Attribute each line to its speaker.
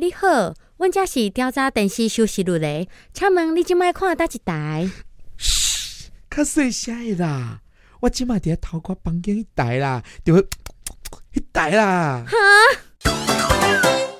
Speaker 1: 你好，阮遮是调查电视收视率的，请问你即摆看倒一台？
Speaker 2: 嘘，较细声的啦，我即摆伫咧头壳房间迄台啦，就迄 台啦。
Speaker 1: 哈？